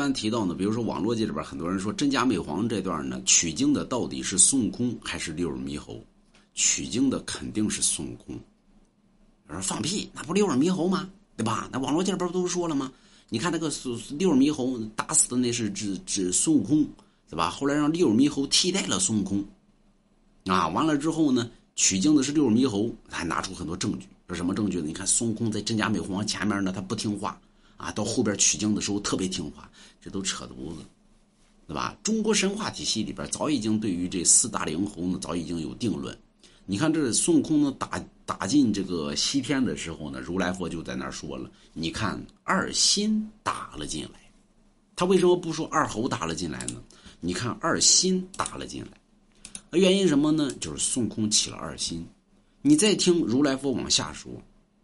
般提到呢，比如说网络界里边很多人说真假美皇这段呢，取经的到底是孙悟空还是六耳猕猴？取经的肯定是孙悟空。有人放屁，那不六耳猕猴吗？对吧？那网络界里边都说了吗？你看那个六耳猕猴打死的那是指指孙悟空，对吧？后来让六耳猕猴替代了孙悟空，啊，完了之后呢，取经的是六耳猕猴，还拿出很多证据，说什么证据呢？你看孙悟空在真假美猴王前面呢，他不听话。啊，到后边取经的时候特别听话，这都扯犊子，对吧？中国神话体系里边早已经对于这四大灵猴呢，早已经有定论。你看这孙悟空呢打打进这个西天的时候呢，如来佛就在那儿说了：“你看二心打了进来，他为什么不说二猴打了进来呢？你看二心打了进来，原因什么呢？就是孙悟空起了二心。你再听如来佛往下说。”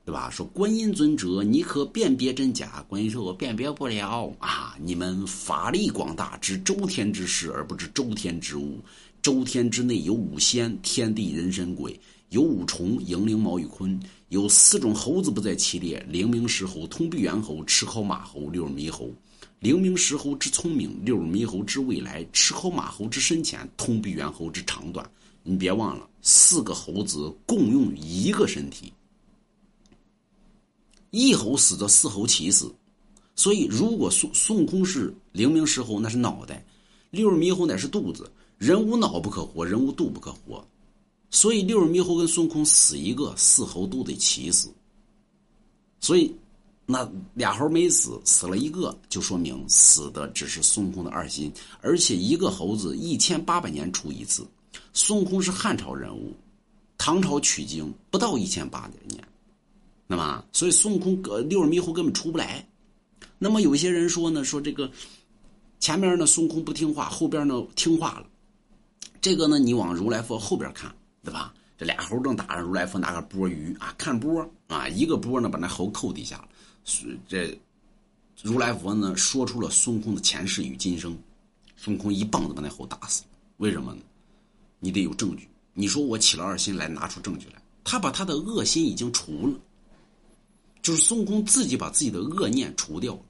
对吧？说观音尊者，你可辨别真假？观音说：“我辨别不了啊！你们法力广大，知周天之事而不知周天之物。周天之内有五仙，天地人神鬼；有五虫，迎灵毛羽鲲；有四种猴子不在其列：灵明石猴、通臂猿猴、赤尻马猴、六耳猕猴。灵明石猴之聪明，六耳猕猴之未来，赤尻马猴之深浅，通臂猿猴之长短。你别忘了，四个猴子共用一个身体。”一猴死则四猴齐死，所以如果孙孙悟空是灵明石猴，那是脑袋；六耳猕猴乃是肚子。人无脑不可活，人无肚不可活。所以六耳猕猴跟孙悟空死一个，四猴都得齐死。所以那俩猴没死，死了一个，就说明死的只是孙悟空的二心。而且一个猴子一千八百年出一次，孙悟空是汉朝人物，唐朝取经不到一千八百年。那么，所以孙悟空呃六耳猕猴根本出不来。那么有些人说呢，说这个前面呢孙悟空不听话，后边呢听话了。这个呢，你往如来佛后边看，对吧？这俩猴正打着，如来佛拿个钵盂啊，看钵啊，一个钵呢把那猴扣地下了。这如来佛呢说出了孙悟空的前世与今生，孙悟空一棒子把那猴打死。为什么呢？你得有证据。你说我起了二心来，拿出证据来。他把他的恶心已经除了。就是孙悟空自己把自己的恶念除掉了。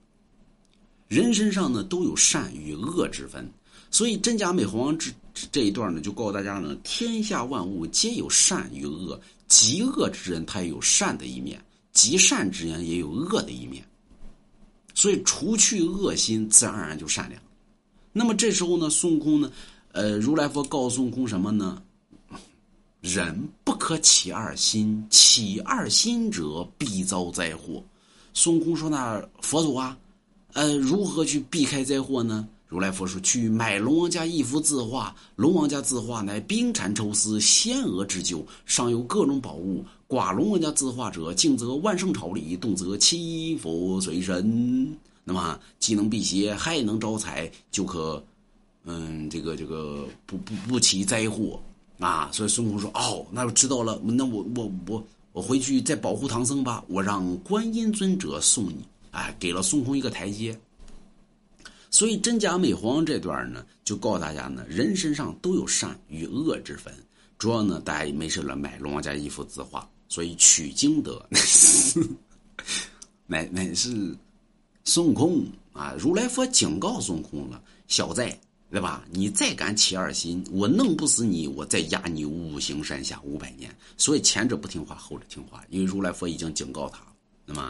人身上呢都有善与恶之分，所以真假美猴王这这一段呢就告诉大家呢：天下万物皆有善与恶，极恶之人他也有善的一面，极善之人也有恶的一面。所以除去恶心，自然而然就善良。那么这时候呢，孙悟空呢，呃，如来佛告诉孙悟空什么呢？人不可起二心，起二心者必遭灾祸。孙悟空说：“那佛祖啊，呃，如何去避开灾祸呢？”如来佛说：“去买龙王家一幅字画，龙王家字画乃冰蚕抽丝，仙娥织就，上有各种宝物。挂龙王家字画者，静则万圣朝礼，动则祈福随身。那么既能辟邪，还能招财，就可，嗯，这个这个不不不起灾祸。”啊，所以孙悟空说：“哦，那我知道了，那我我我我回去再保护唐僧吧。我让观音尊者送你，哎，给了孙悟空一个台阶。所以真假美猴王这段呢，就告诉大家呢，人身上都有善与恶之分。主要呢，大家没事了买龙王家一幅字画，所以取经得 乃乃是孙悟空啊！如来佛警告孙悟空了，小在。”对吧？你再敢起二心，我弄不死你，我再压你五行山下五百年。所以前者不听话，后者听话，因为如来佛已经警告他了。